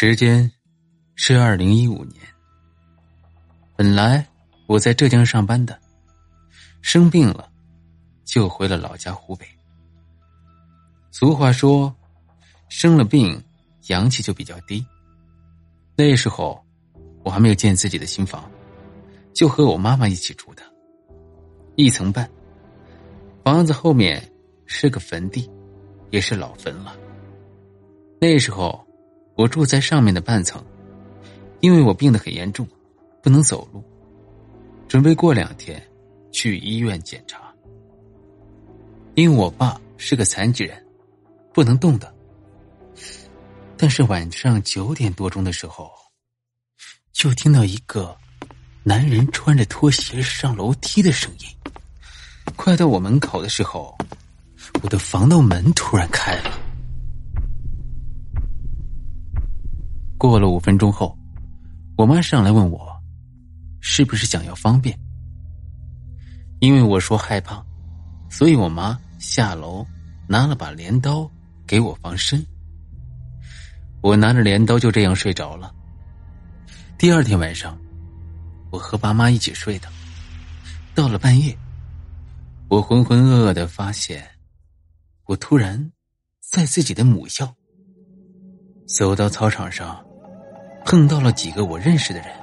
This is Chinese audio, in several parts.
时间是二零一五年。本来我在浙江上班的，生病了，就回了老家湖北。俗话说，生了病，阳气就比较低。那时候我还没有建自己的新房，就和我妈妈一起住的，一层半。房子后面是个坟地，也是老坟了。那时候。我住在上面的半层，因为我病得很严重，不能走路，准备过两天去医院检查。因为我爸是个残疾人，不能动的。但是晚上九点多钟的时候，就听到一个男人穿着拖鞋上楼梯的声音。快到我门口的时候，我的防盗门突然开了。过了五分钟后，我妈上来问我，是不是想要方便？因为我说害怕，所以我妈下楼拿了把镰刀给我防身。我拿着镰刀就这样睡着了。第二天晚上，我和爸妈一起睡的。到了半夜，我浑浑噩噩的发现，我突然在自己的母校，走到操场上。碰到了几个我认识的人，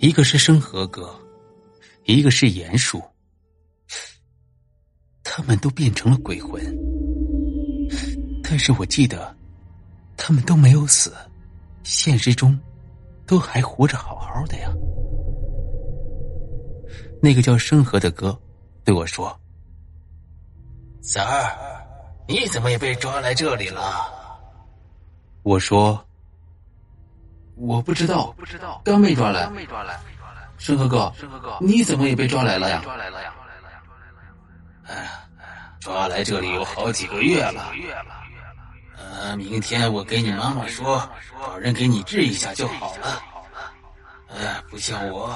一个是生和哥，一个是严叔，他们都变成了鬼魂，但是我记得他们都没有死，现实中都还活着好好的呀。那个叫生和的哥对我说：“三儿，你怎么也被抓来这里了？”我说。我不知道，不知道，刚被抓来，刚被抓来。生和哥，生和哥，你怎么也被抓来了呀？抓来了呀！抓来了呀，抓来这里有好几个月了。呃，明天我给你妈妈说，找人给你治一下就好了。哎，不像我，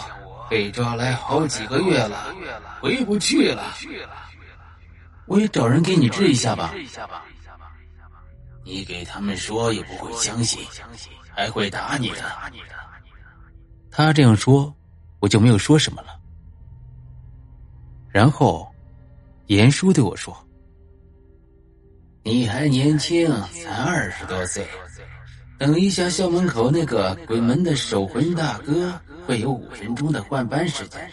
被抓来好几个月了，回不去了。我也找人给你治一下吧。你给他们说也不会相信。还会打你的。他这样说，我就没有说什么了。然后，严叔对我说：“你还年轻，才二十多岁。等一下，校门口那个鬼门的守魂大哥会有五分钟的换班时间。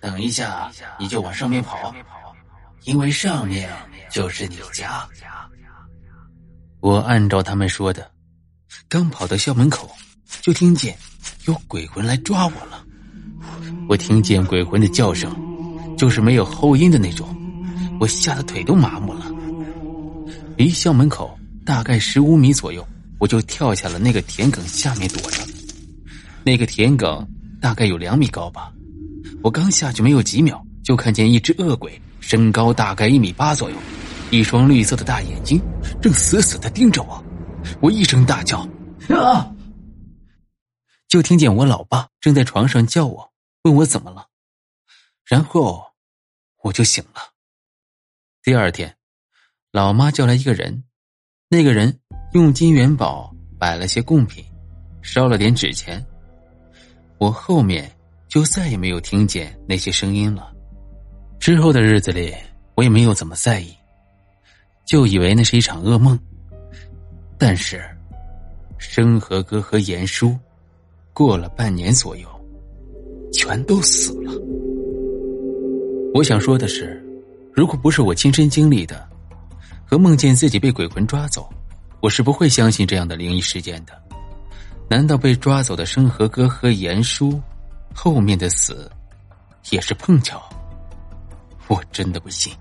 等一下，你就往上面跑，因为上面就是你家。”我按照他们说的。刚跑到校门口，就听见有鬼魂来抓我了。我听见鬼魂的叫声，就是没有后音的那种，我吓得腿都麻木了。离校门口大概十五米左右，我就跳下了那个田埂下面躲着。那个田埂大概有两米高吧。我刚下去没有几秒，就看见一只恶鬼，身高大概一米八左右，一双绿色的大眼睛，正死死的盯着我。我一声大叫，啊！就听见我老爸正在床上叫我，问我怎么了，然后我就醒了。第二天，老妈叫来一个人，那个人用金元宝摆了些贡品，烧了点纸钱。我后面就再也没有听见那些声音了。之后的日子里，我也没有怎么在意，就以为那是一场噩梦。但是，生和哥和严叔过了半年左右，全都死了。我想说的是，如果不是我亲身经历的，和梦见自己被鬼魂抓走，我是不会相信这样的灵异事件的。难道被抓走的生和哥和严叔后面的死也是碰巧？我真的不信。